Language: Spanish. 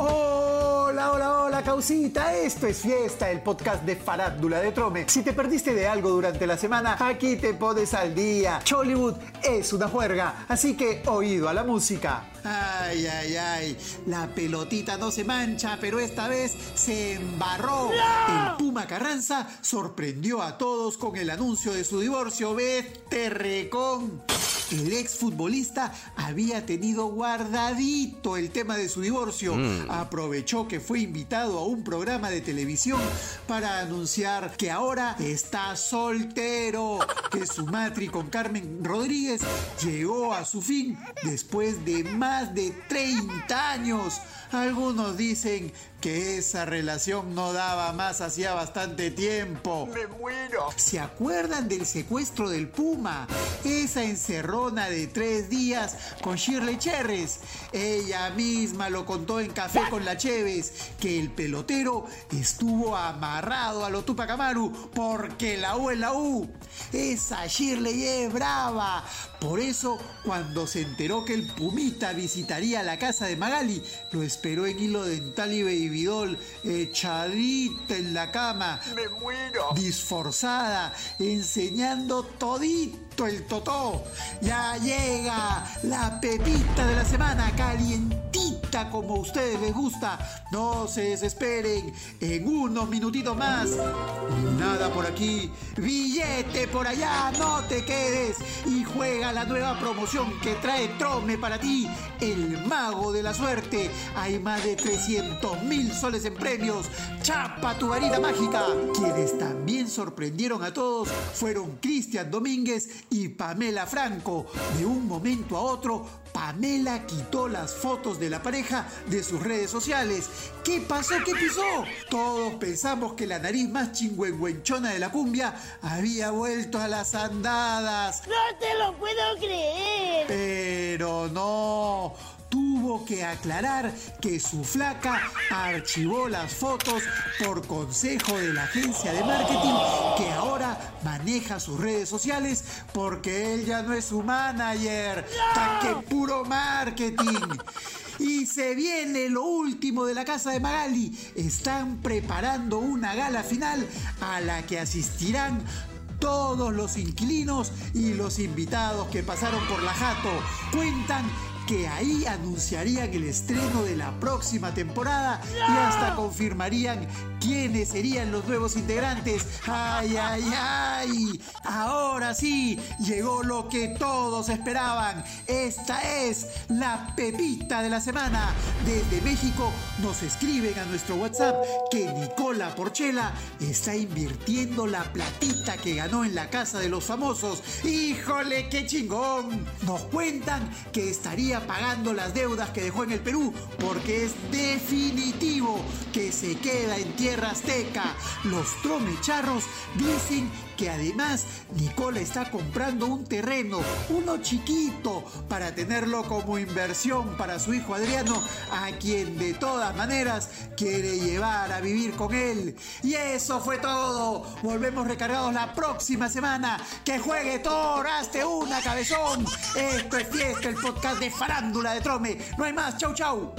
Hola, hola, hola, causita. Esto es Fiesta, el podcast de Farándula de Trome. Si te perdiste de algo durante la semana, aquí te pones al día. Chollywood es una juerga, así que oído a la música. Ay, ay, ay. La pelotita no se mancha, pero esta vez se embarró. El Puma Carranza sorprendió a todos con el anuncio de su divorcio. Vete recón. El exfutbolista había tenido guardadito el tema de su divorcio. Aprovechó que fue invitado a un programa de televisión para anunciar que ahora está soltero, que su matri con Carmen Rodríguez llegó a su fin después de más de 30 años. Algunos dicen que esa relación no daba más hacía bastante tiempo. ¡Me muero! ¿Se acuerdan del secuestro del Puma? Esa de tres días con Shirley Cherres. Ella misma lo contó en Café con la Cheves, que el pelotero estuvo amarrado a lo Tupac Amaru porque la U es la U. Esa Shirley es brava. Por eso, cuando se enteró que el Pumita visitaría la casa de Magali, lo esperó en hilo dental y bebidol, echadita en la cama. ¡Me muero! Disforzada, enseñando todito el totó. Ya llega la pepita de la semana, como a ustedes les gusta. No se desesperen, en unos minutitos más. Nada por aquí, billete por allá, no te quedes y juega la nueva promoción que trae Trome para ti, el mago de la suerte. Hay más de 300 mil soles en premios. Chapa tu varita mágica. Quienes también sorprendieron a todos fueron Cristian Domínguez y Pamela Franco. De un momento a otro, Pamela quitó las fotos de la pareja de sus redes sociales. ¿Qué pasó? ¿Qué pisó? Todos pensamos que la nariz más chingüengüenchona de la cumbia había vuelto a las andadas. ¡No te lo puedo creer! Pero no. Tuvo que aclarar que su flaca archivó las fotos por consejo de la agencia de marketing que ahora maneja sus redes sociales porque él ya no es su manager. ¡Tan que puro marketing! Y se viene lo último de la casa de Magali. Están preparando una gala final a la que asistirán todos los inquilinos y los invitados que pasaron por la jato. Cuentan que ahí anunciarían el estreno de la próxima temporada y hasta confirmarían quiénes serían los nuevos integrantes. ¡Ay, ay, ay! Ahora sí, llegó lo que todos esperaban. Esta es la pepita de la semana. Desde México nos escriben a nuestro WhatsApp que Nicola Porchela está invirtiendo la platita que ganó en la casa de los famosos. ¡Híjole, qué chingón! Nos cuentan que estaría pagando las deudas que dejó en el Perú porque es definitivo que se queda en tierra azteca. Los tromecharros dicen que además Nicola está comprando un terreno, uno chiquito, para tenerlo como inversión para su hijo Adriano, a quien de todas maneras quiere llevar a vivir con él. Y eso fue todo. Volvemos recargados la próxima semana. Que juegue Thor, hazte una cabezón. Esto es fiesta, el podcast de farándula de Trome. No hay más. Chau, chau.